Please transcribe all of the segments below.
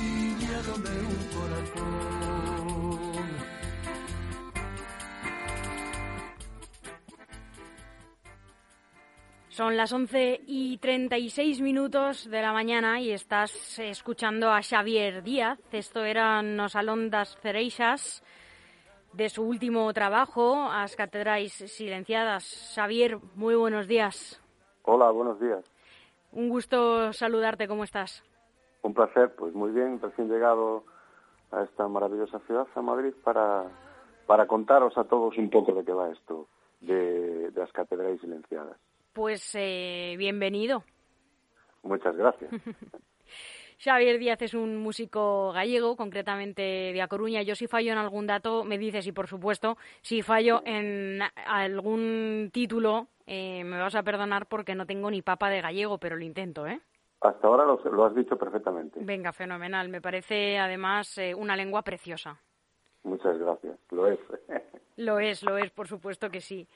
Niña meu corazón Son las 11 y 36 minutos de la mañana y estás escuchando a Xavier Díaz. Esto eran Nos Alondas Cereixas de su último trabajo, As Catedrais Silenciadas. Xavier, muy buenos días. Hola, buenos días. Un gusto saludarte, ¿cómo estás? Un placer, pues muy bien, recién llegado a esta maravillosa ciudad, a Madrid, para, para contaros a todos un poco de qué va esto de, de las catedrais silenciadas. Pues eh, bienvenido. Muchas gracias. Xavier Díaz es un músico gallego, concretamente de A Coruña. Yo si fallo en algún dato, me dices, y por supuesto, si fallo en algún título, eh, me vas a perdonar porque no tengo ni papa de gallego, pero lo intento, ¿eh? Hasta ahora lo, lo has dicho perfectamente. Venga, fenomenal. Me parece además eh, una lengua preciosa. Muchas gracias. Lo es. lo es, lo es, por supuesto que sí.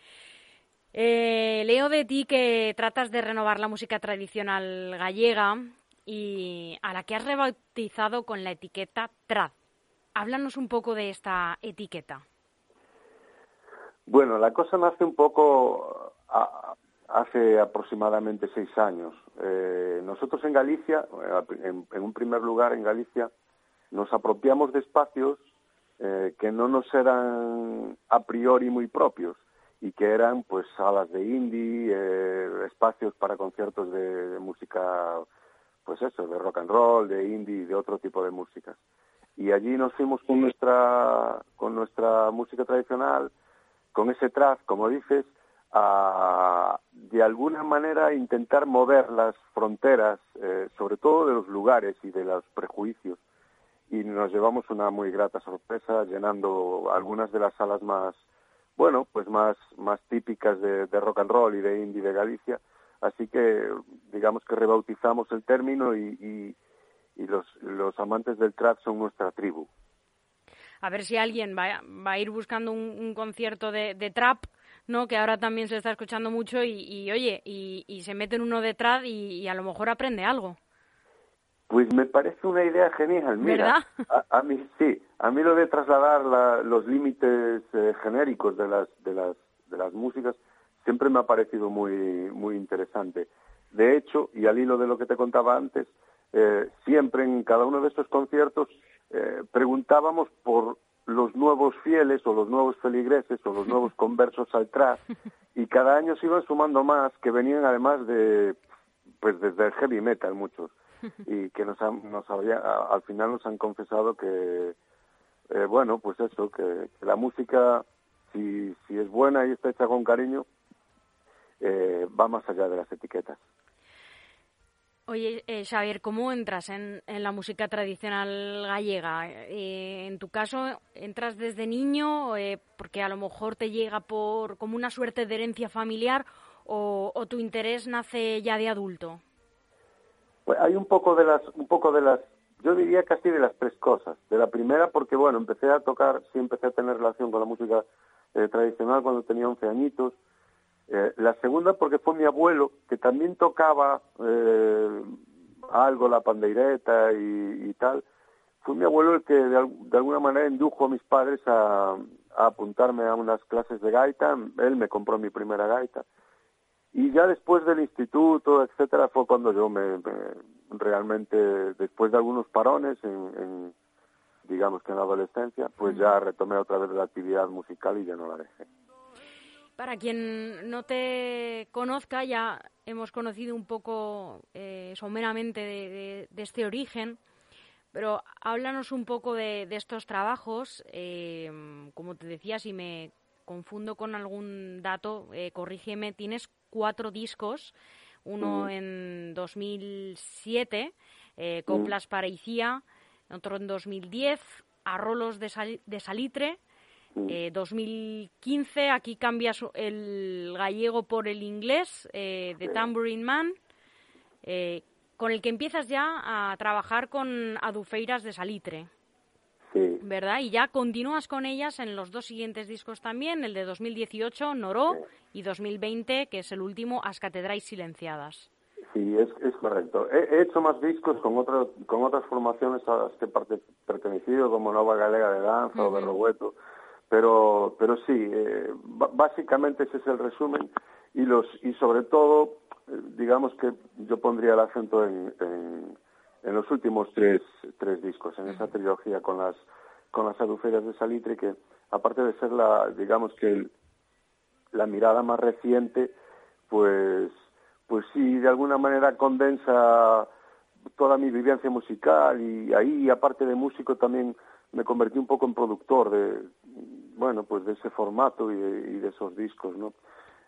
Eh, leo de ti que tratas de renovar la música tradicional gallega y a la que has rebautizado con la etiqueta trad. Háblanos un poco de esta etiqueta. Bueno, la cosa nace un poco a, hace aproximadamente seis años. Eh, nosotros en Galicia, en, en, un primer lugar en Galicia, nos apropiamos de espacios eh, que no nos eran a priori muy propios y que eran pues salas de indie, eh, espacios para conciertos de música pues eso, de rock and roll, de indie de otro tipo de músicas. Y allí nos fuimos con nuestra, con nuestra música tradicional, con ese trap, como dices, a de alguna manera intentar mover las fronteras, eh, sobre todo de los lugares y de los prejuicios. Y nos llevamos una muy grata sorpresa llenando algunas de las salas más, bueno, pues más, más típicas de rock and roll y de indie de Galicia, Así que digamos que rebautizamos el término y, y, y los, los, amantes del trap son nuestra tribu. A ver si alguien va, va a ir buscando un, un concierto de, de, trap, ¿no? Que ahora también se está escuchando mucho y, y oye, y, y, se mete en uno de trap y, a lo mejor aprende algo. Pues me parece una idea genial. Mira, ¿verdad? A, a, mí sí, a mí lo de trasladar la, los límites eh, genéricos de las de las de las músicas siempre me ha parecido muy, muy interesante. De hecho, y al hilo de lo que te contaba antes, eh, siempre en cada uno de estos conciertos eh, preguntábamos por los nuevos fieles o los nuevos feligreses o los nuevos conversos al trap y cada año se iban sumando más que venían además de pues desde el heavy metal muchos y que nos, han, nos había, al final nos han confesado que eh, bueno pues eso que, que la música si, si es buena y está hecha con cariño eh, va más allá de las etiquetas. Oye, eh, Xavier, ¿cómo entras en, en, la música tradicional gallega? Eh, en tu caso, ¿entras desde niño eh, porque a lo mejor te llega por como una suerte de herencia familiar o, o tu interés nace ya de adulto? Pues hay un poco de las, un poco de las, yo diría casi de las tres cosas. De la primera porque, bueno, empecé a tocar, sí empecé a tener relación con la música eh, tradicional cuando tenía 11 añitos, eh, la segunda porque fue mi abuelo, que también tocaba eh, algo, la pandeireta y, y, tal. Fue mi abuelo el que de, de, alguna manera indujo a mis padres a, a apuntarme a unas clases de gaita. Él me compró mi primera gaita. Y ya después del instituto, etcétera, fue cuando yo me, me realmente, después de algunos parones en, en, digamos que en la adolescencia, pues ya retomé otra vez la actividad musical y ya no la dejé. Para quien no te conozca, ya hemos conocido un poco eh, someramente de, de, de, este origen, pero háblanos un poco de, de estos trabajos. Eh, como te decía, si me confundo con algún dato, eh, corrígeme, tienes cuatro discos, uno en 2007, eh, Coplas mm. para Icía, otro en 2010, Arrolos de, sal, de Salitre, eh, 2015, aquí cambias el gallego por el inglés, eh, de Tambourine Man, eh, con el que empiezas ya a trabajar con adufeiras de salitre. Sí. ¿Verdad? Y ya continúas con ellas en los dos siguientes discos también, el de 2018, Noró, sí. y 2020, que es el último, As Catedrais Silenciadas. Sí, es, es correcto. He, hecho más discos con otras con otras formaciones a las que he pertenecido, como Nova Galega de Danza o de pero pero sí, eh, básicamente ese es el resumen y los y sobre todo, eh, digamos que yo pondría el acento en, en, los últimos tres, tres discos, en esa trilogía con las con las aduferias de Salitre, que aparte de ser la, digamos que la mirada más reciente, pues pues sí, de alguna manera condensa toda mi vivencia musical y ahí, aparte de músico, también me convertí un poco en productor de, bueno, pues de ese formato y de, esos discos, ¿no?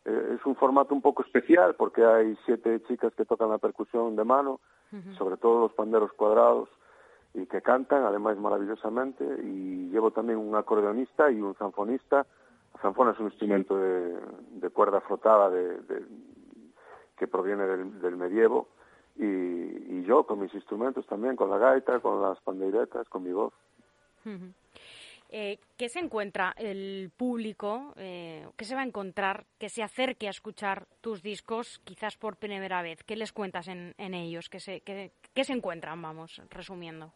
Eh, es un formato un poco especial porque hay siete chicas que tocan la percusión de mano, sobre todo los panderos cuadrados, y que cantan, además maravillosamente, y llevo también un acordeonista y un zanfonista. La zanfona es un instrumento de, cuerda frotada de, que proviene del, medievo y, yo con mis instrumentos también, con la gaita, con las pandeiretas, con mi voz. Eh, ¿Qué se encuentra el público? Eh, ¿Qué se va a encontrar que se acerque a escuchar tus discos quizás por primera vez? ¿Qué les cuentas en, ellos? ¿Qué se, qué, se encuentran, vamos, resumiendo?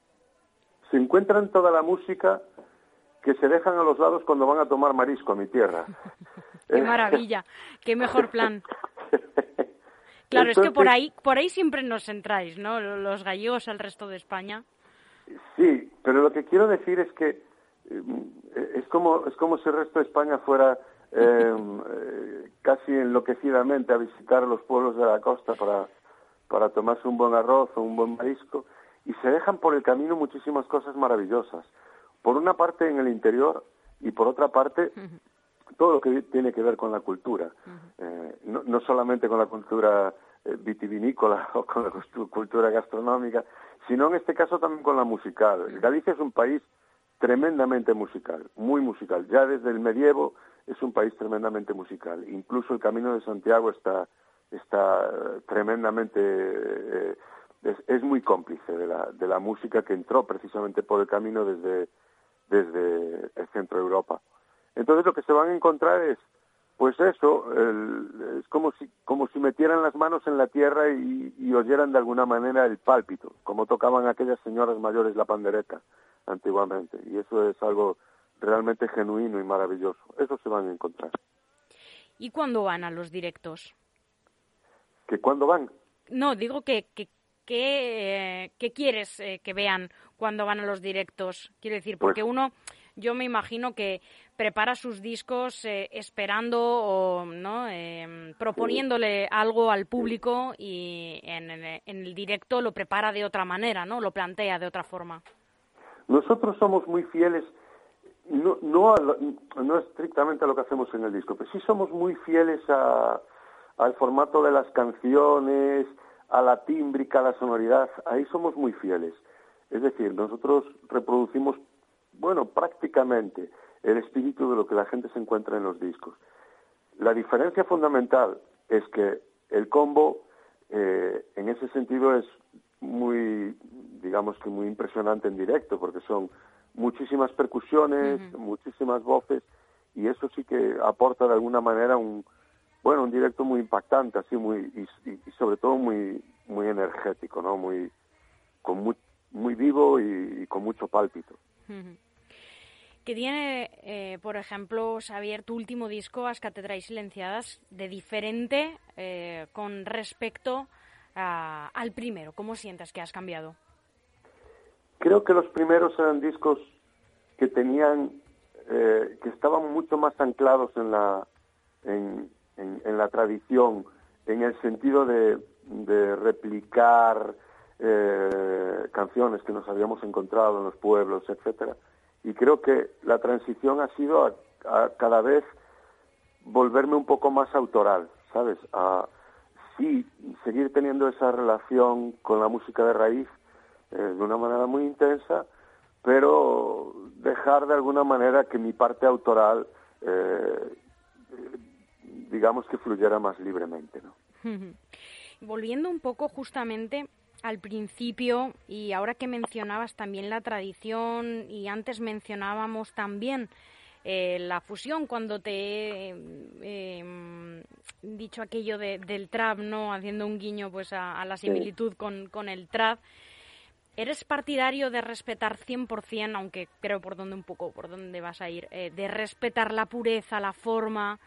Se encuentran toda la música que se dejan a los lados cuando van a tomar marisco a mi tierra. ¡Qué maravilla! ¡Qué mejor plan! Claro, es que por ahí, por ahí siempre nos entráis, ¿no? Los gallegos, el resto de España. Sí, pero lo que quiero decir es que es como es como si el resto de España fuera em, eh, casi enloquecidamente a visitar los pueblos de la costa para para tomarse un buen arroz o un buen marisco y se dejan por el camino muchísimas cosas maravillosas. Por una parte en el interior y por otra parte todo lo que tiene que ver con la cultura, eh, no, no, solamente con la cultura eh, vitivinícola o con la cultura gastronómica, sino en este caso también con la musical. Galicia es un país tremendamente musical, muy musical. Ya desde el medievo es un país tremendamente musical. Incluso el Camino de Santiago está, está eh, tremendamente... es, es, muy cómplice de la, de la música que entró precisamente por el camino desde, desde el centro de Europa. Entonces lo que se van a encontrar es, pues eso, es como si, como si metieran las manos en la tierra y, oyeran de alguna manera el pálpito, como tocaban aquellas señoras mayores la pandereta antiguamente. Y eso es algo realmente genuino y maravilloso. Eso se van a encontrar. ¿Y cuándo van a los directos? ¿Que cuándo van? No, digo que, que, que, quieres eh, que vean cuando van a los directos. Quiero decir, porque pues uno yo me imagino que prepara sus discos eh, esperando o ¿no? Em, proponiéndole algo al público y en, el directo lo prepara de otra manera, ¿no? Lo plantea de otra forma. Nosotros somos muy fieles, no, no, no estrictamente a lo que hacemos en el disco, pero sí somos muy fieles a, al formato de las canciones, a la tímbrica, a la sonoridad, ahí somos muy fieles. Es decir, nosotros reproducimos bueno, prácticamente el espíritu de lo que la gente se encuentra en los discos. La diferencia fundamental es que el combo, eh, en ese sentido, es muy, digamos que muy impresionante en directo, porque son muchísimas percusiones, muchísimas voces, y eso sí que aporta de alguna manera un, bueno, un directo muy impactante, así muy, y, sobre todo muy, muy energético, ¿no? Muy, con muy, muy vivo y, con mucho pálpito que tiene, eh, por ejemplo, Xavier, tu último disco, As Catedrais Silenciadas, de diferente eh, con respecto al primero? ¿Cómo sientes que has cambiado? Creo que los primeros eran discos que tenían, eh, que estaban mucho más anclados en la, en, en, la tradición, en el sentido de, de replicar canciones que nos habíamos encontrado en los pueblos, etcétera y creo que la transición ha sido a, cada vez volverme un poco más autoral, ¿sabes? A sí seguir teniendo esa relación con la música de raíz eh, de una manera muy intensa, pero dejar de alguna manera que mi parte autoral, eh, digamos que fluyera más libremente, ¿no? Volviendo un poco justamente al principio y ahora que mencionabas también la tradición y antes mencionábamos también eh, la fusión, cuando te he em, dicho aquello del trap, ¿no? Haciendo un guiño pues a, la similitud con, con el trap. ¿Eres partidario de respetar 100%, aunque creo por dónde un poco, por dónde vas a ir, eh, de respetar la pureza, la forma,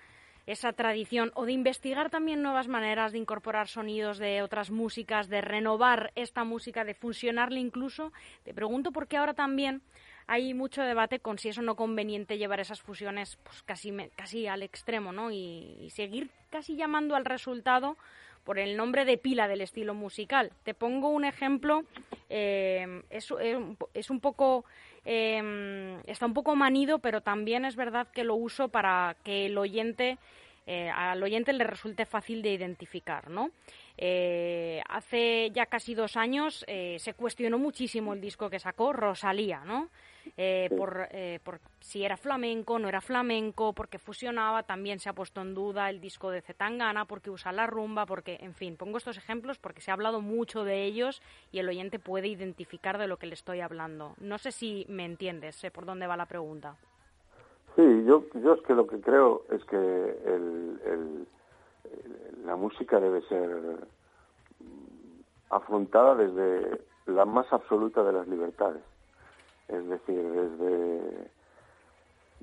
esa tradición, o de investigar también nuevas maneras de incorporar sonidos de otras músicas, de renovar esta música, de fusionarla incluso? Te pregunto porque ahora también hay mucho debate con si es o no conveniente llevar esas fusiones pues casi, casi al extremo, ¿no? y seguir casi llamando al resultado por el nombre de pila del estilo musical. Te pongo un ejemplo, eh, es, es, un poco, eh, está un poco manido, pero también es verdad que lo uso para que el oyente, eh, al oyente le resulte fácil de identificar, ¿no? hace ya casi dos años se cuestionó muchísimo el disco que sacó Rosalía, ¿no? Eh, por, eh, por, si era flamenco, no era flamenco, porque fusionaba, también se ha puesto en duda el disco de Zetangana, porque usa la rumba, porque, en fin, pongo estos ejemplos porque se ha hablado mucho de ellos y el oyente puede identificar de lo que le estoy hablando. No sé si me entiendes, sé por dónde va la pregunta. Sí, yo, yo es que lo que creo es que el, el, la música debe ser afrontada desde la más absoluta de las libertades es decir, desde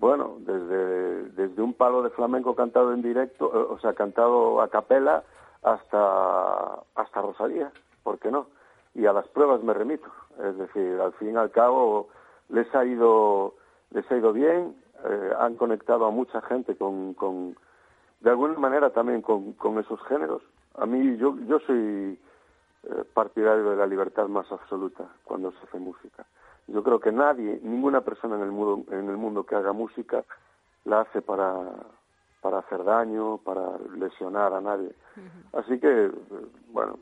bueno, desde, desde un palo de flamenco cantado en directo, eh, o sea, cantado a capela, hasta, hasta Rosalía, ¿por qué no? Y a las pruebas me remito, es decir, al fin y al cabo les ha ido, les ha ido bien, eh, han conectado a mucha gente con, con de alguna manera también con, con esos géneros. A mí, yo, yo soy eh, partidario de la libertad más absoluta cuando se hace música. Yo creo que nadie, ninguna persona en el mundo, en el mundo que haga música la hace para, para hacer daño, para lesionar a nadie. Así que, bueno,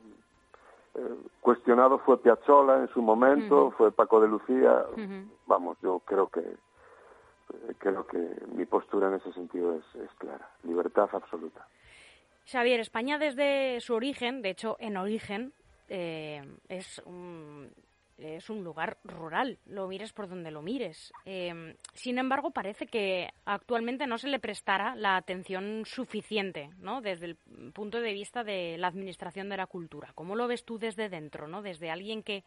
eh, cuestionado fue Piazzolla en su momento, fue Paco de Lucía. Vamos, yo creo que eh, creo que mi postura en ese sentido es, es clara, libertad absoluta. Xavier, España desde su origen, de hecho en origen, eh, es un, es un lugar rural, lo mires por donde lo mires. Em, sin embargo, parece que actualmente no se le prestara la atención suficiente, ¿no? Desde el punto de vista de la administración de la cultura. ¿Cómo lo ves tú desde dentro, ¿no? Desde alguien que,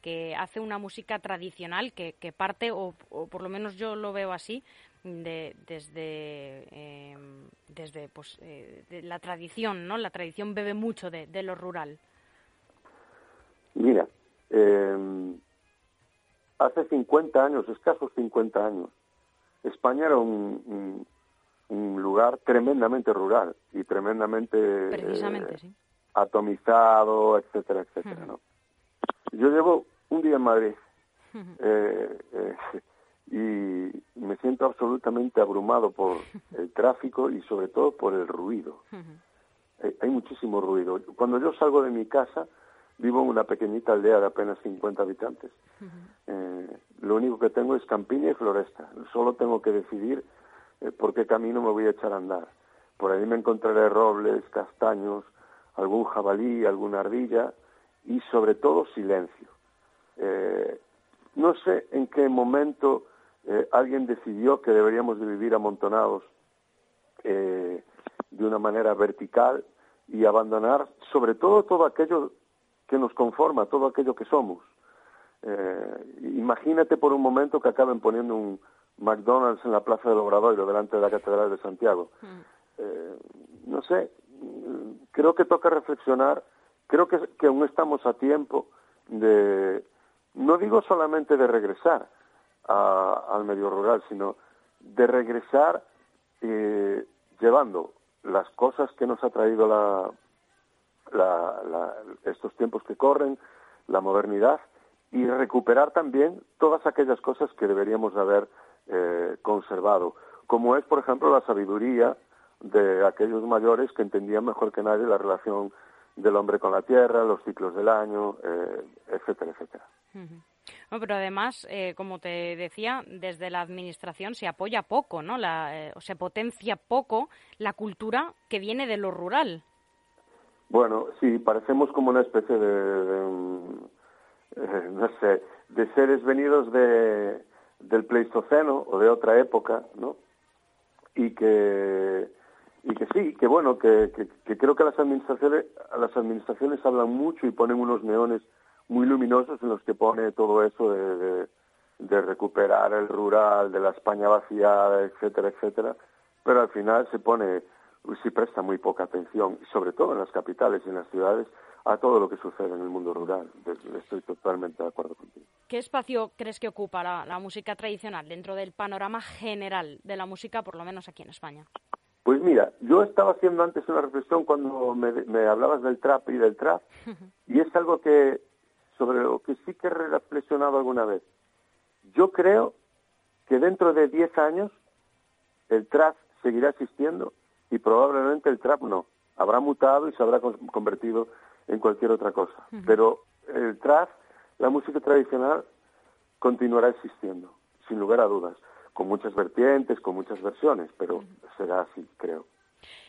que hace una música tradicional, que, que parte, o, por lo menos yo lo veo así, de, desde, em, desde pues, eh, la tradición, ¿no? La tradición bebe mucho de, de lo rural. Eh, hace 50 años, escasos 50 años, España era un, un, lugar tremendamente rural y tremendamente eh, atomizado, etcétera, etcétera. ¿no? Yo llevo un día en Madrid eh, eh, y me siento absolutamente abrumado por el tráfico y sobre todo por el ruido. hay muchísimo ruido. Cuando yo salgo de mi casa, Vivo en una pequeñita aldea de apenas 50 habitantes. Eh, lo único que tengo es campiña y floresta. Solo tengo que decidir eh, por qué camino me voy a echar a andar. Por ahí me encontraré robles, castaños, algún jabalí, alguna ardilla y sobre todo silencio. Eh, no sé en qué momento alguien decidió que deberíamos de vivir amontonados de una manera vertical y abandonar sobre todo todo aquello que nos conforma, todo aquello que somos. Eh, imagínate por un momento que acaben poniendo un McDonald's en la Plaza del Obradoiro, delante de la Catedral de Santiago. Mm. Eh, no sé, creo que toca reflexionar, creo que, que aún estamos a tiempo de, no digo solamente de regresar al medio rural, sino de regresar eh, llevando las cosas que nos ha traído la, la, estos tiempos que corren, la modernidad y recuperar también todas aquellas cosas que deberíamos haber eh, conservado, como es, por ejemplo, la sabiduría de aquellos mayores que entendían mejor que nadie la relación del hombre con la tierra, los ciclos del año, eh, etcétera, etcétera. pero además, eh, como te decía, desde la administración se apoya poco, ¿no? La, o se potencia poco la cultura que viene de lo rural. Bueno, sí, parecemos como una especie de, eh, no sé, de seres venidos de, del Pleistoceno o de otra época, ¿no? Y que y que sí, que bueno, que, que, creo que las administraciones las administraciones hablan mucho y ponen unos neones muy luminosos en los que pone todo eso de, de, recuperar el rural, de la España vaciada, etcétera, etcétera, pero al final se pone, sí presta muy poca atención, sobre todo en las capitales y en las ciudades, a todo lo que sucede en el mundo rural. Estoy totalmente de acuerdo contigo. ¿Qué espacio crees que ocupa la, música tradicional dentro del panorama general de la música, por lo menos aquí en España? Pues mira, yo estaba haciendo antes una reflexión cuando me, me hablabas del trap y del trap, y es algo que sobre lo que sí que he reflexionado alguna vez. Yo creo que dentro de 10 años el trap seguirá existiendo y probablemente el trap no. Habrá mutado y se habrá convertido en cualquier otra cosa. Pero el trap, la música tradicional, continuará existiendo, sin lugar a dudas, con muchas vertientes, con muchas versiones, pero será así, creo.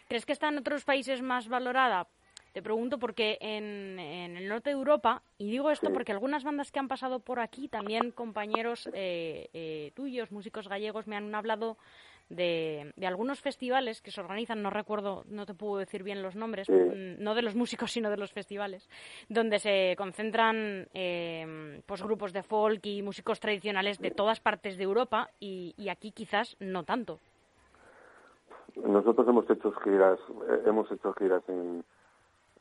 ¿Crees que está en otros países más valorada? Te pregunto porque en, el norte de Europa, y digo esto porque algunas bandas que han pasado por aquí, también compañeros eh, eh, tuyos, músicos gallegos, me han hablado de, algunos festivales que se organizan, no recuerdo, no te puedo decir bien los nombres, mm, no de los músicos, sino de los festivales, donde se concentran eh, pues grupos de folk y músicos tradicionales de todas partes de Europa y, y aquí quizás no tanto. Nosotros hemos hecho giras, hemos hecho giras en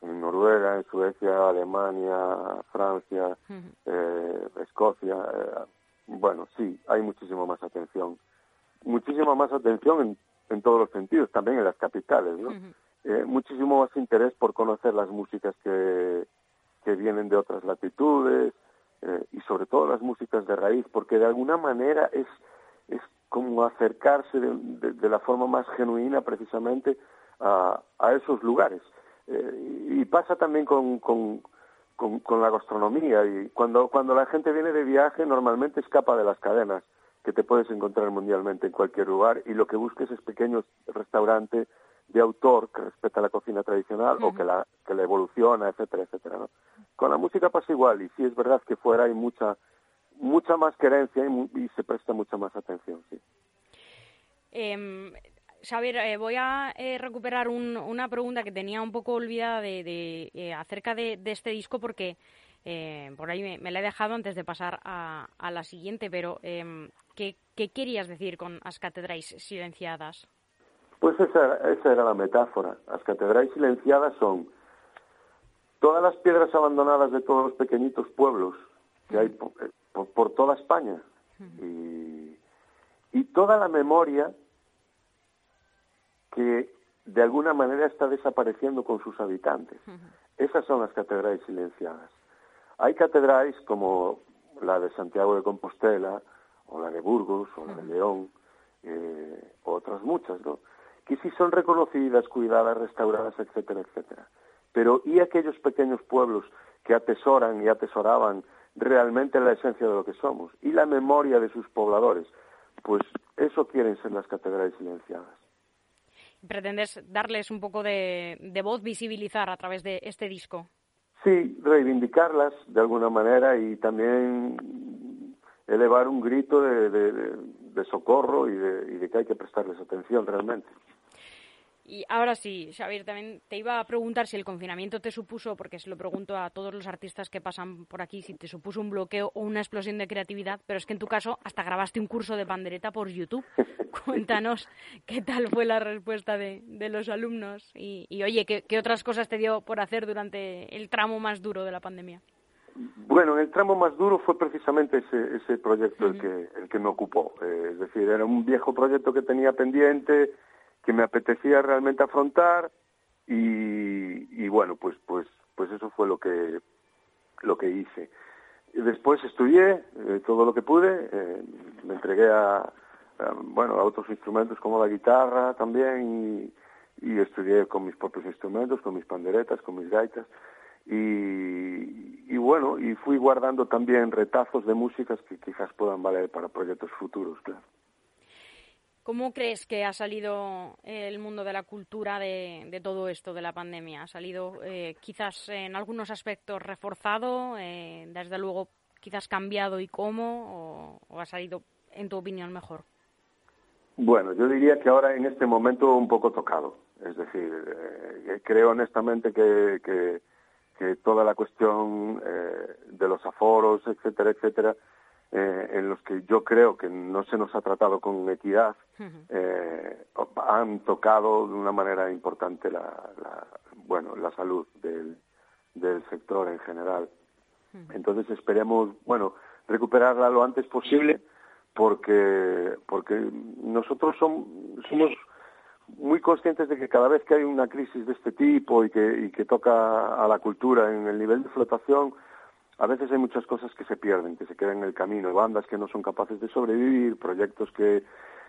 en Noruega, en Suecia, Alemania, Francia, eh, Escocia. Eh, bueno, sí, hay muchísimo más atención. Muchísima más atención en, en todos los sentidos, también en las capitales, ¿no? Eh, muchísimo más interés por conocer las músicas que, que vienen de otras latitudes y sobre todo las músicas de raíz, porque de alguna manera es, es como acercarse de, de la forma más genuina precisamente a, a esos lugares. Eh, y pasa también con, con, con, la gastronomía. Y cuando, cuando la gente viene de viaje, normalmente escapa de las cadenas que te puedes encontrar mundialmente en cualquier lugar y lo que busques es pequeños restaurantes de autor que respeta la cocina tradicional o que la, que la evoluciona, etcétera, etcétera. ¿no? Con la música pasa igual y sí es verdad que fuera hay mucha mucha más querencia y, se presta mucha más atención, sí. Em, Xavier, eh, voy a eh, recuperar una pregunta que tenía un poco olvidada de, eh, acerca de, este disco porque por ahí me, la he dejado antes de pasar a, la siguiente, pero em, ¿qué, querías decir con las catedrais silenciadas? Pues esa, esa era la metáfora. Las catedrais silenciadas son todas las piedras abandonadas de todos los pequeñitos pueblos que hay por, toda España y, y toda la memoria que de alguna manera está desapareciendo con sus habitantes. Esas son las catedrales silenciadas. Hay catedrales como la de Santiago de Compostela, o la de Burgos, o la de León, eh, otras muchas, ¿no? Que sí son reconocidas, cuidadas, restauradas, etcétera, etcétera. Pero ¿y aquellos pequeños pueblos que atesoran y atesoraban realmente la esencia de lo que somos? ¿Y la memoria de sus pobladores? Pues eso quieren ser las catedrales silenciadas pretendes darles un poco de, voz, visibilizar a través de este disco. Sí, reivindicarlas de alguna manera y también elevar un grito de, socorro y de, que hay que prestarles atención realmente. Y ahora sí, Xavier, también te iba a preguntar si el confinamiento te supuso, porque se lo pregunto a todos los artistas que pasan por aquí, si te supuso un bloqueo o una explosión de creatividad, pero es que en tu caso hasta grabaste un curso de pandereta por YouTube. Cuéntanos qué tal fue la respuesta de, los alumnos y, oye, ¿qué, otras cosas te dio por hacer durante el tramo más duro de la pandemia. Bueno, el tramo más duro fue precisamente ese, ese proyecto el, que, el que me ocupó. Eh, es decir, era un viejo proyecto que tenía pendiente, que me apetecía realmente afrontar y, bueno pues pues pues eso fue lo que lo que hice. Después estudié eh, todo lo que pude eh, me entregué a, bueno a otros instrumentos como la guitarra también y, y, estudié con mis propios instrumentos con mis panderetas con mis gaitas y, y bueno y fui guardando también retazos de músicas que quizás puedan valer para proyectos futuros claro ¿Cómo crees que ha salido el mundo de la cultura de, todo esto de la pandemia? ¿Ha salido eh, quizás en algunos aspectos reforzado, eh, desde luego quizás cambiado y cómo, o, ha salido en tu opinión, mejor? Bueno, yo diría que ahora en este momento un poco tocado. Es decir, eh, creo honestamente que, que, toda la cuestión eh, de los aforos, etcétera, etcétera, eh, en los que yo creo que no se nos ha tratado con equidad, han tocado de una manera importante la, la bueno, la salud del, del sector en general. Entonces esperemos, bueno, recuperarla lo antes posible porque porque nosotros somos muy conscientes de que cada vez que hay una crisis de este tipo y que, y que toca a la cultura en el nivel de flotación, a veces hay muchas cosas que se pierden, que se quedan en el camino, bandas que no son capaces de sobrevivir, proyectos que,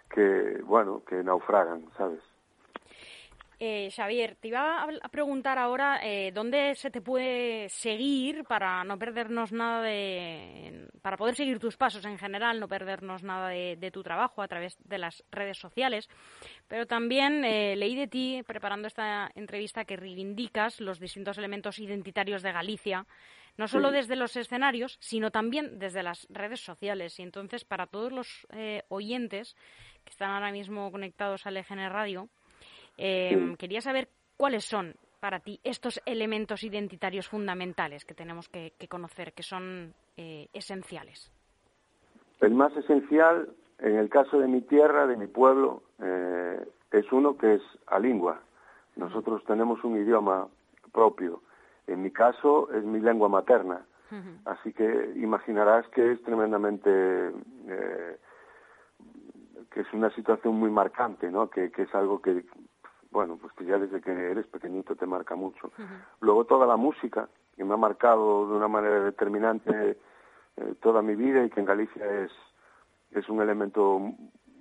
que bueno, que naufragan, ¿sabes? Eh, Xavier, te iba a preguntar ahora eh, dónde se te puede seguir para no perdernos nada de. para poder seguir tus pasos en general, no perdernos nada de, tu trabajo a través de las redes sociales. Pero también eh, leí de ti, preparando esta entrevista, que reivindicas los distintos elementos identitarios de Galicia, no solo desde los escenarios, sino también desde las redes sociales. Y entonces, para todos los oyentes que están ahora mismo conectados al EGN Radio, Em, quería saber cuáles son para ti estos elementos identitarios fundamentales que tenemos que, conocer, que son eh, esenciales. El más esencial, en el caso de mi tierra, de mi pueblo, eh, es uno que es a lengua. Nosotros tenemos un idioma propio. En mi caso es mi lengua materna. Así que imaginarás que es tremendamente eh, que es una situación muy marcante, ¿no? Que, que es algo que bueno, pues que ya desde que eres pequeñito te marca mucho. Luego toda la música, que me ha marcado de una manera determinante eh, toda mi vida y que en Galicia es, es un elemento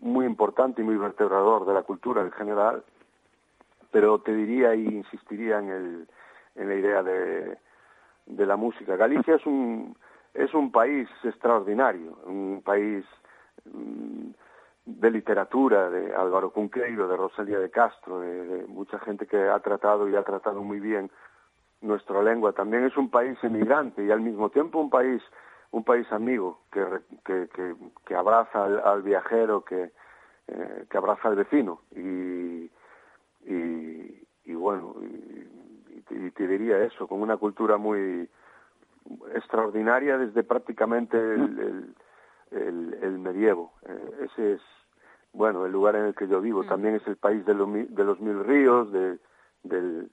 muy importante y muy vertebrador de la cultura en general, pero te diría y insistiría en, el, en la idea de, de la música. Galicia es un, es un país extraordinario, un país... Mm, de literatura, de Álvaro Cunqueiro, de Rosalía de Castro, de, mucha gente que ha tratado y ha tratado muy bien nuestra lengua. También es un país emigrante y al mismo tiempo un país un país amigo que, que, que, abraza al, viajero, que, eh, que abraza al vecino. Y, y, bueno, y, te diría eso, con una cultura muy extraordinaria desde prácticamente el, el, el, medievo. Eh, ese es bueno, el lugar en el que yo vivo. Mm. También es el país de, de los mil ríos, de, del,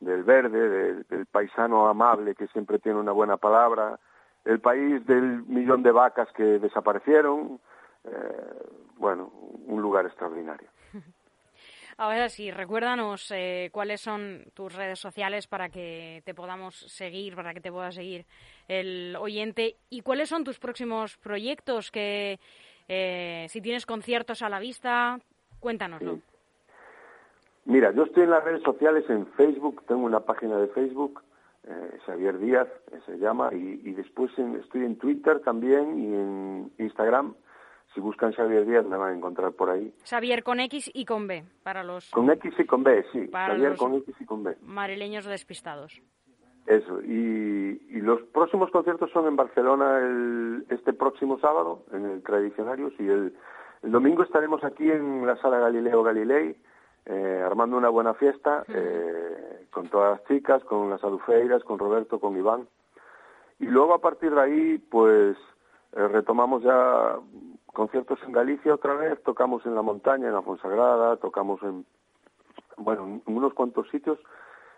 del verde, del, paisano amable que siempre tiene una buena palabra, el país del millón de vacas que desaparecieron. Eh, bueno, un lugar extraordinario. Ahora sí, recuérdanos eh, cuáles son tus redes sociales para que te podamos seguir, para que te pueda seguir el oyente y cuáles son tus próximos proyectos que eh, si tienes conciertos a la vista, cuéntanoslo. Mira, yo estoy en las redes sociales, en Facebook, tengo una página de Facebook, eh, Xavier Díaz eh, se llama, y, después estoy en Twitter también y en Instagram. Si buscan Xavier Díaz me van a encontrar por ahí. Xavier con X y con B, para los... Con X y con B, sí. Xavier con X y con B. Madrileños despistados. Eso, y, y, los próximos conciertos son en Barcelona el, este próximo sábado, en el Tradicionarios, y el, el domingo estaremos aquí en la Sala Galileo Galilei, eh, armando una buena fiesta, eh, con todas las chicas, con las adufeiras, con Roberto, con Iván. Y luego a partir de ahí, pues eh, retomamos ya conciertos en Galicia otra vez, tocamos en la montaña, en la Fonsagrada, tocamos en, bueno, en unos cuantos sitios,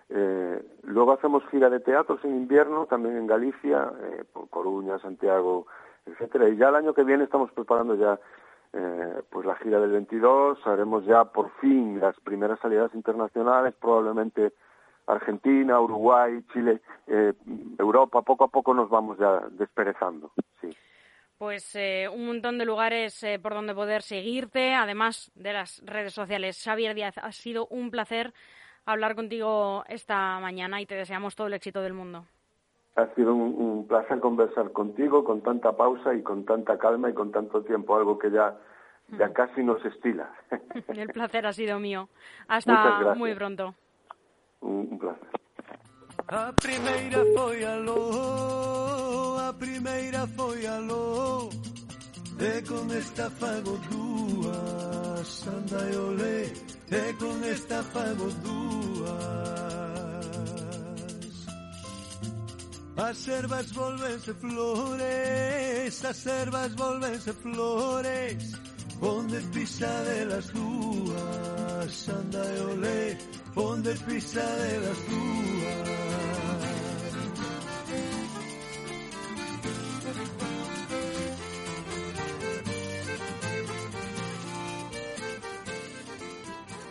eh, luego hacemos gira de teatros en invierno, también en Galicia, eh, por Coruña, Santiago, etcétera. Y ya el año que viene estamos preparando ya eh, pues la gira del 22, haremos ya por fin las primeras salidas internacionales, probablemente Argentina, Uruguay, Chile, eh, Europa, poco a poco nos vamos ya desperezando, sí. Pues eh, un montón de lugares eh, por donde poder seguirte, además de las redes sociales. Xavier Díaz, ha sido un placer hablar contigo esta mañana y te deseamos todo el éxito del mundo. Ha sido un, placer conversar contigo con tanta pausa y con tanta calma y con tanto tiempo, algo que ya, ya casi nos estila. el placer ha sido mío. Hasta muy pronto. Un, placer. A e con esta fago dúas, anda e olé, e con esta fago dúas. As ervas volvense flores, as ervas volvense flores, onde pisa de las dúas, anda e olé, onde pisa de las dúas.